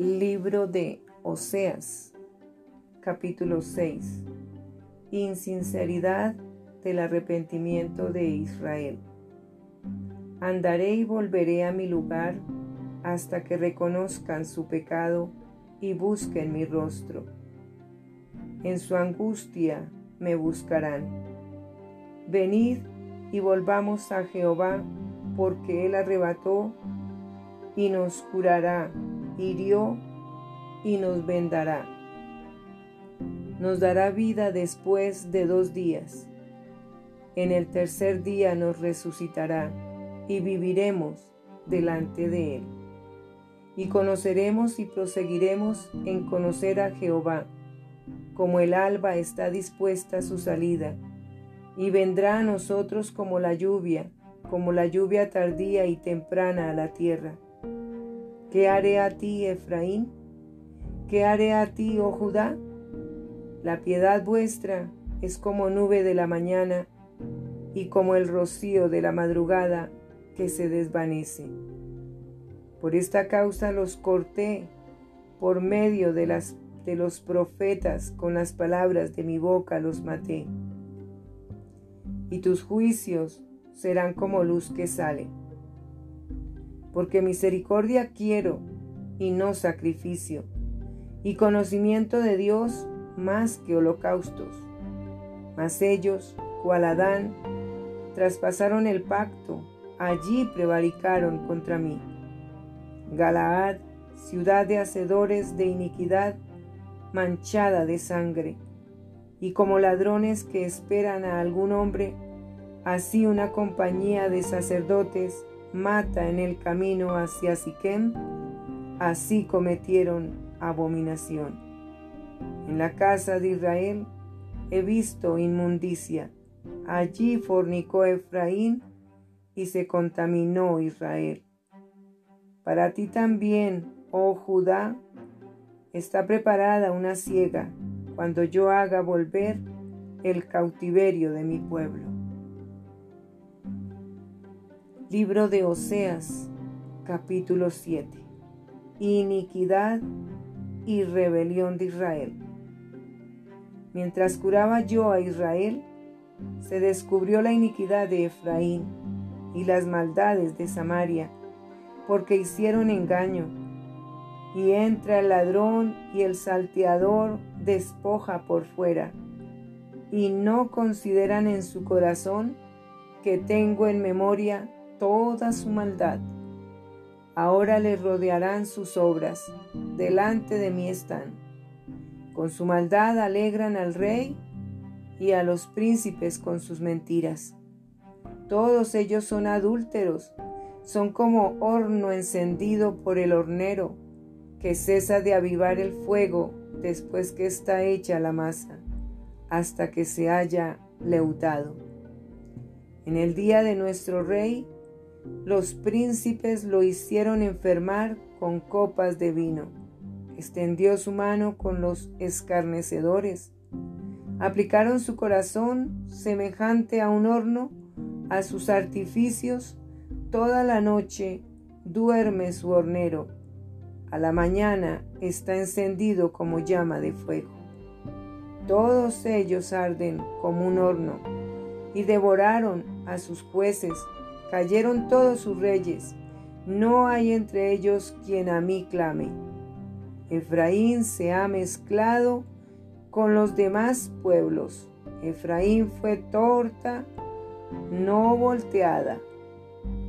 Libro de Oseas, capítulo 6. Insinceridad del arrepentimiento de Israel. Andaré y volveré a mi lugar hasta que reconozcan su pecado y busquen mi rostro. En su angustia me buscarán. Venid y volvamos a Jehová, porque Él arrebató y nos curará hirió y nos vendará. Nos dará vida después de dos días. En el tercer día nos resucitará y viviremos delante de Él. Y conoceremos y proseguiremos en conocer a Jehová, como el alba está dispuesta a su salida, y vendrá a nosotros como la lluvia, como la lluvia tardía y temprana a la tierra ¿Qué haré a ti, Efraín? ¿Qué haré a ti, oh Judá? La piedad vuestra es como nube de la mañana y como el rocío de la madrugada que se desvanece. Por esta causa los corté por medio de, de los profetas, con las palabras de mi boca los maté. Y tus juicios serán como luz que sale porque misericordia quiero y no sacrificio, y conocimiento de Dios más que holocaustos. Mas ellos, cual Adán, traspasaron el pacto, allí prevaricaron contra mí. Galaad, ciudad de hacedores de iniquidad, manchada de sangre, y como ladrones que esperan a algún hombre, así una compañía de sacerdotes mata en el camino hacia Siquem, así cometieron abominación. En la casa de Israel he visto inmundicia. Allí fornicó Efraín y se contaminó Israel. Para ti también, oh Judá, está preparada una ciega cuando yo haga volver el cautiverio de mi pueblo. Libro de Oseas, capítulo 7. Iniquidad y rebelión de Israel. Mientras curaba yo a Israel, se descubrió la iniquidad de Efraín y las maldades de Samaria, porque hicieron engaño. Y entra el ladrón y el salteador despoja por fuera, y no consideran en su corazón que tengo en memoria toda su maldad. Ahora le rodearán sus obras, delante de mí están. Con su maldad alegran al rey y a los príncipes con sus mentiras. Todos ellos son adúlteros, son como horno encendido por el hornero, que cesa de avivar el fuego después que está hecha la masa, hasta que se haya leudado. En el día de nuestro rey, los príncipes lo hicieron enfermar con copas de vino. Extendió su mano con los escarnecedores. Aplicaron su corazón semejante a un horno a sus artificios. Toda la noche duerme su hornero. A la mañana está encendido como llama de fuego. Todos ellos arden como un horno y devoraron a sus jueces Cayeron todos sus reyes, no hay entre ellos quien a mí clame. Efraín se ha mezclado con los demás pueblos. Efraín fue torta, no volteada.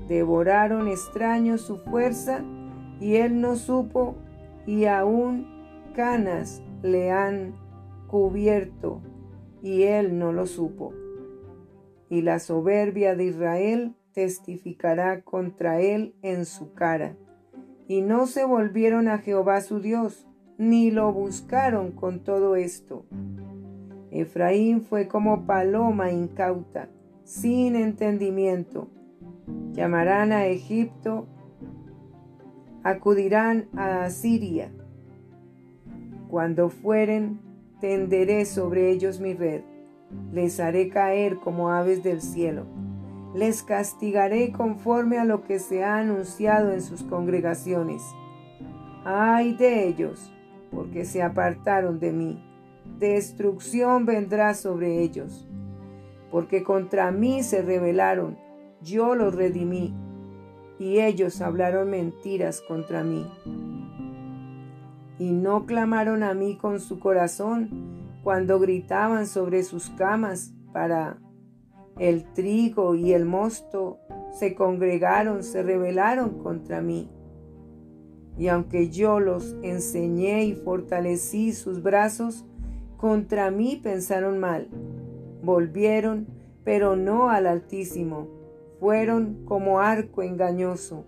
Devoraron extraños su fuerza y él no supo y aún canas le han cubierto y él no lo supo. Y la soberbia de Israel testificará contra él en su cara. Y no se volvieron a Jehová su Dios, ni lo buscaron con todo esto. Efraín fue como paloma incauta, sin entendimiento. Llamarán a Egipto, acudirán a Asiria. Cuando fueren, tenderé sobre ellos mi red, les haré caer como aves del cielo les castigaré conforme a lo que se ha anunciado en sus congregaciones. Ay de ellos, porque se apartaron de mí. Destrucción vendrá sobre ellos, porque contra mí se rebelaron, yo los redimí, y ellos hablaron mentiras contra mí. Y no clamaron a mí con su corazón cuando gritaban sobre sus camas para el trigo y el mosto se congregaron, se rebelaron contra mí. Y aunque yo los enseñé y fortalecí sus brazos, contra mí pensaron mal. Volvieron, pero no al Altísimo. Fueron como arco engañoso.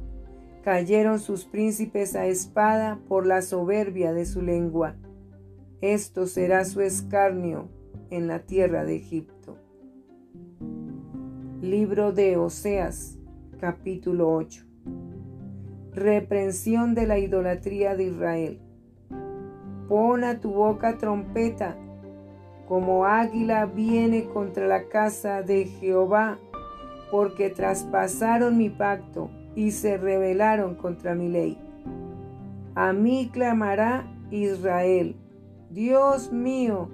Cayeron sus príncipes a espada por la soberbia de su lengua. Esto será su escarnio en la tierra de Egipto. Libro de Oseas, capítulo 8. Reprensión de la idolatría de Israel. Pon a tu boca trompeta, como águila viene contra la casa de Jehová, porque traspasaron mi pacto y se rebelaron contra mi ley. A mí clamará Israel, Dios mío,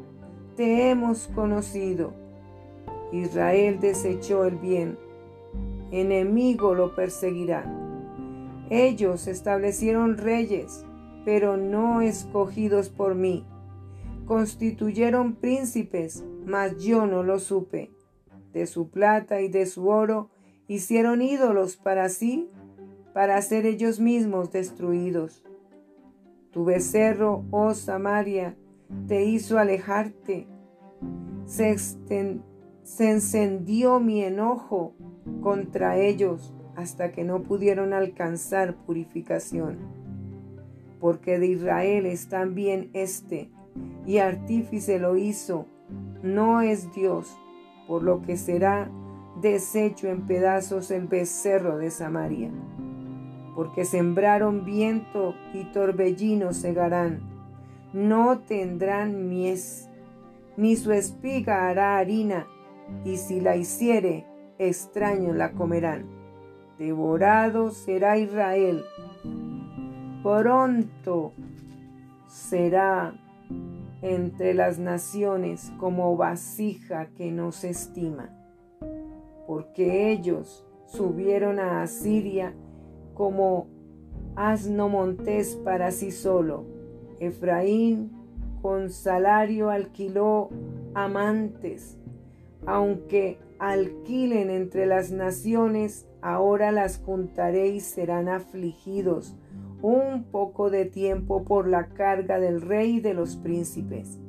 te hemos conocido. Israel desechó el bien, enemigo lo perseguirá. Ellos establecieron reyes, pero no escogidos por mí. Constituyeron príncipes, mas yo no lo supe. De su plata y de su oro hicieron ídolos para sí, para ser ellos mismos destruidos. Tu becerro, oh Samaria, te hizo alejarte. Se extendió se encendió mi enojo contra ellos hasta que no pudieron alcanzar purificación. Porque de Israel es también este, y artífice lo hizo, no es Dios, por lo que será deshecho en pedazos el becerro de Samaria. Porque sembraron viento y torbellino segarán, no tendrán mies, ni su espiga hará harina, y si la hiciere, extraños la comerán. Devorado será Israel. Pronto será entre las naciones como vasija que no se estima, porque ellos subieron a Asiria como asno montés para sí solo. Efraín con salario alquiló amantes aunque alquilen entre las naciones, ahora las juntaré y serán afligidos un poco de tiempo por la carga del rey y de los príncipes.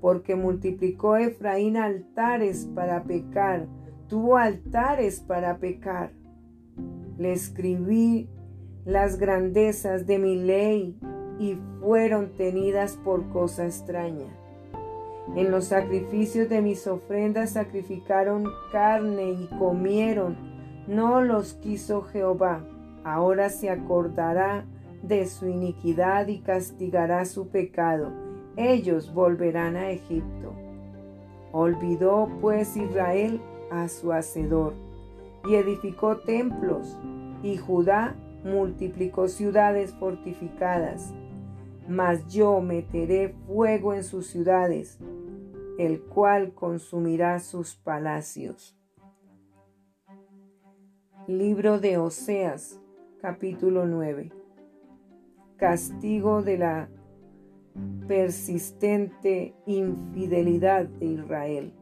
Porque multiplicó Efraín altares para pecar, tuvo altares para pecar. Le escribí las grandezas de mi ley y fueron tenidas por cosa extraña. En los sacrificios de mis ofrendas sacrificaron carne y comieron. No los quiso Jehová. Ahora se acordará de su iniquidad y castigará su pecado. Ellos volverán a Egipto. Olvidó pues Israel a su hacedor y edificó templos, y Judá multiplicó ciudades fortificadas mas yo meteré fuego en sus ciudades, el cual consumirá sus palacios. Libro de Oseas, capítulo 9. Castigo de la persistente infidelidad de Israel.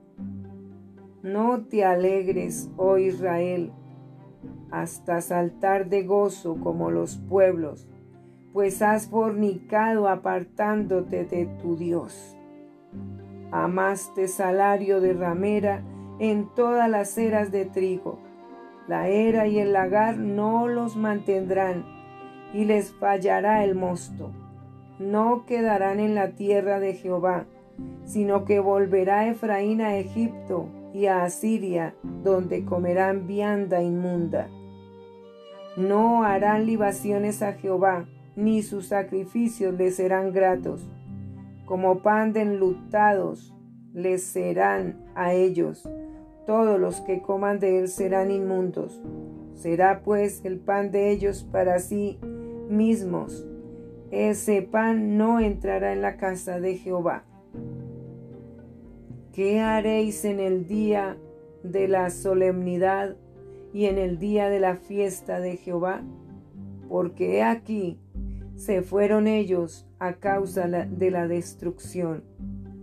No te alegres, oh Israel, hasta saltar de gozo como los pueblos pues has fornicado apartándote de tu Dios. Amaste salario de ramera en todas las eras de trigo. La era y el lagar no los mantendrán, y les fallará el mosto. No quedarán en la tierra de Jehová, sino que volverá Efraín a Egipto y a Asiria, donde comerán vianda inmunda. No harán libaciones a Jehová, ni sus sacrificios les serán gratos. Como pan de enlutados les serán a ellos. Todos los que coman de él serán inmundos. Será pues el pan de ellos para sí mismos, ese pan no entrará en la casa de Jehová. ¿Qué haréis en el día de la solemnidad y en el día de la fiesta de Jehová? Porque aquí, se fueron ellos a causa de la destrucción.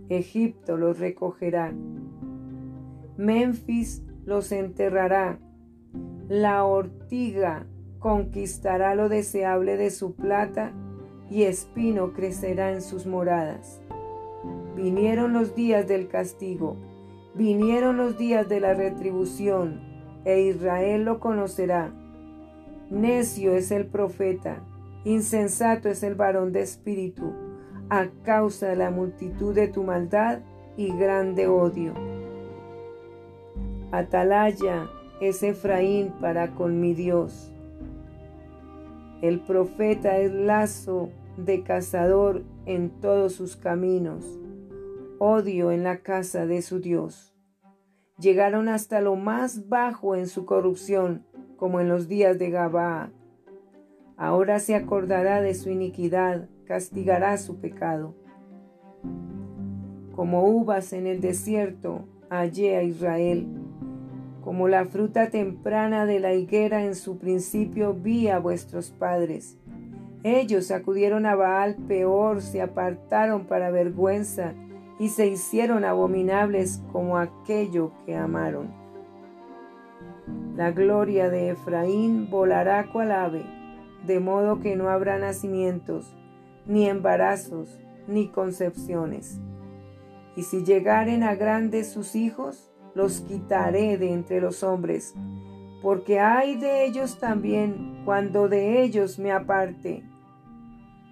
Egipto los recogerá. Memphis los enterrará. La ortiga conquistará lo deseable de su plata y espino crecerá en sus moradas. Vinieron los días del castigo, vinieron los días de la retribución, e Israel lo conocerá. Necio es el profeta, insensato es el varón de espíritu, a causa de la multitud de tu maldad y grande odio. Atalaya es Efraín para con mi Dios. El profeta es lazo de cazador en todos sus caminos, odio en la casa de su Dios. Llegaron hasta lo más bajo en su corrupción, como en los días de Gabaa. Ahora se acordará de su iniquidad, castigará su pecado. Como uvas en el desierto, hallé a Israel. Como la fruta temprana de la higuera en su principio vi a vuestros padres. Ellos acudieron a Baal peor, se apartaron para vergüenza y se hicieron abominables como aquello que amaron. La gloria de Efraín volará cual ave, de modo que no habrá nacimientos, ni embarazos, ni concepciones. Y si llegaren a grandes sus hijos, los quitaré de entre los hombres, porque hay de ellos también cuando de ellos me aparte.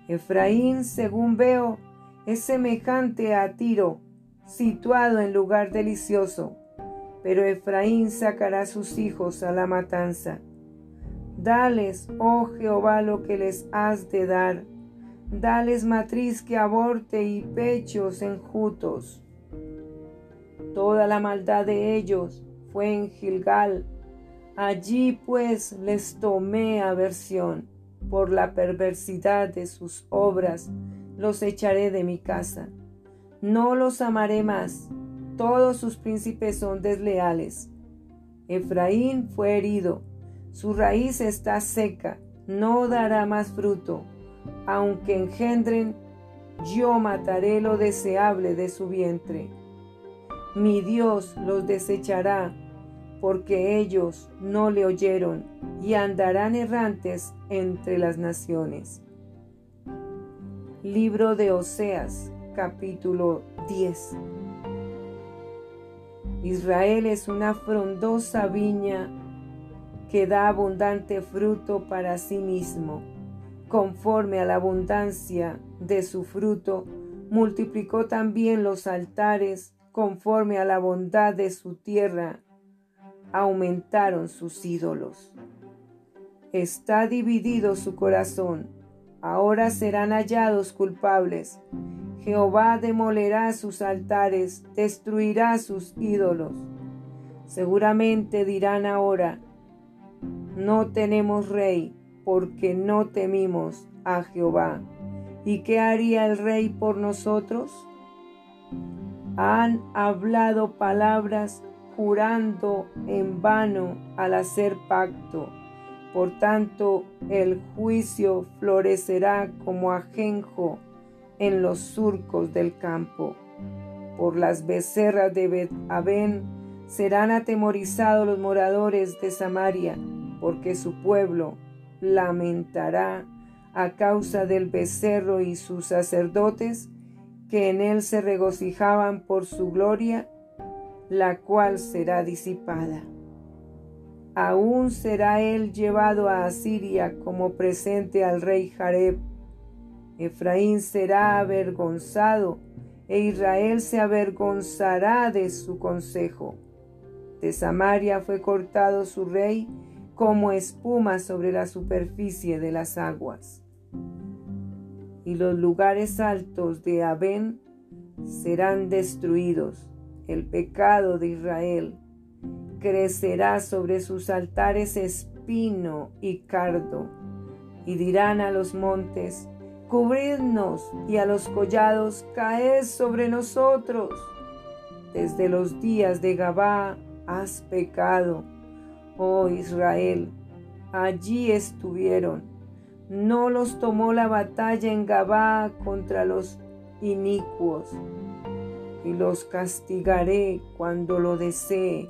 Efraín, según veo, es semejante a Tiro, situado en lugar delicioso, pero Efraín sacará sus hijos a la matanza. Dales, oh Jehová, lo que les has de dar. Dales matriz que aborte y pechos enjutos. Toda la maldad de ellos fue en Gilgal. Allí pues les tomé aversión por la perversidad de sus obras, los echaré de mi casa. No los amaré más, todos sus príncipes son desleales. Efraín fue herido, su raíz está seca, no dará más fruto. Aunque engendren, yo mataré lo deseable de su vientre. Mi Dios los desechará porque ellos no le oyeron y andarán errantes entre las naciones. Libro de Oseas, capítulo 10. Israel es una frondosa viña que da abundante fruto para sí mismo. Conforme a la abundancia de su fruto, multiplicó también los altares conforme a la bondad de su tierra aumentaron sus ídolos. Está dividido su corazón, ahora serán hallados culpables. Jehová demolerá sus altares, destruirá sus ídolos. Seguramente dirán ahora, no tenemos rey, porque no temimos a Jehová. ¿Y qué haría el rey por nosotros? Han hablado palabras jurando en vano al hacer pacto. Por tanto, el juicio florecerá como ajenjo en los surcos del campo. Por las becerras de bet serán atemorizados los moradores de Samaria, porque su pueblo lamentará a causa del becerro y sus sacerdotes que en él se regocijaban por su gloria la cual será disipada. Aún será él llevado a Asiria como presente al rey Jareb. Efraín será avergonzado e Israel se avergonzará de su consejo. De Samaria fue cortado su rey como espuma sobre la superficie de las aguas. Y los lugares altos de Abén serán destruidos el pecado de Israel. Crecerá sobre sus altares espino y cardo, y dirán a los montes, cubridnos y a los collados caed sobre nosotros. Desde los días de Gabá has pecado, oh Israel, allí estuvieron. No los tomó la batalla en Gabá contra los inicuos, y los castigaré cuando lo desee,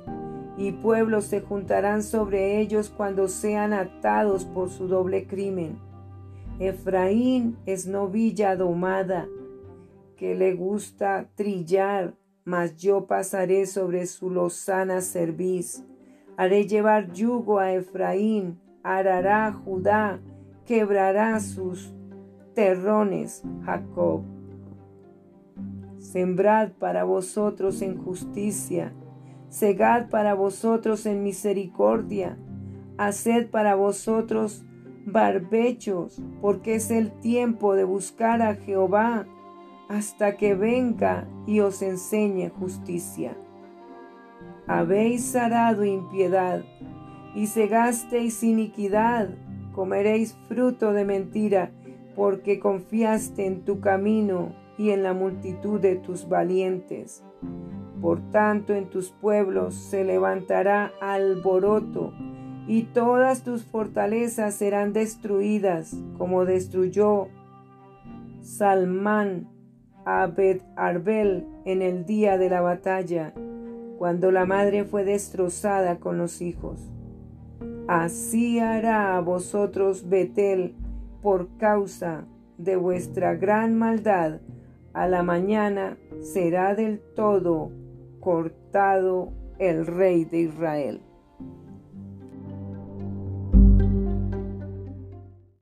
y pueblos se juntarán sobre ellos cuando sean atados por su doble crimen Efraín es novilla domada, que le gusta trillar, mas yo pasaré sobre su lozana cerviz. Haré llevar yugo a Efraín, arará Judá, quebrará sus terrones Jacob. Sembrad para vosotros en justicia, segad para vosotros en misericordia, haced para vosotros barbechos, porque es el tiempo de buscar a Jehová hasta que venga y os enseñe justicia. Habéis arado impiedad y cegasteis iniquidad, comeréis fruto de mentira, porque confiaste en tu camino y en la multitud de tus valientes. Por tanto, en tus pueblos se levantará alboroto y todas tus fortalezas serán destruidas, como destruyó Salmán a Bet Arbel en el día de la batalla, cuando la madre fue destrozada con los hijos. Así hará a vosotros Betel por causa de vuestra gran maldad. A la mañana será del todo cortado el rey de Israel.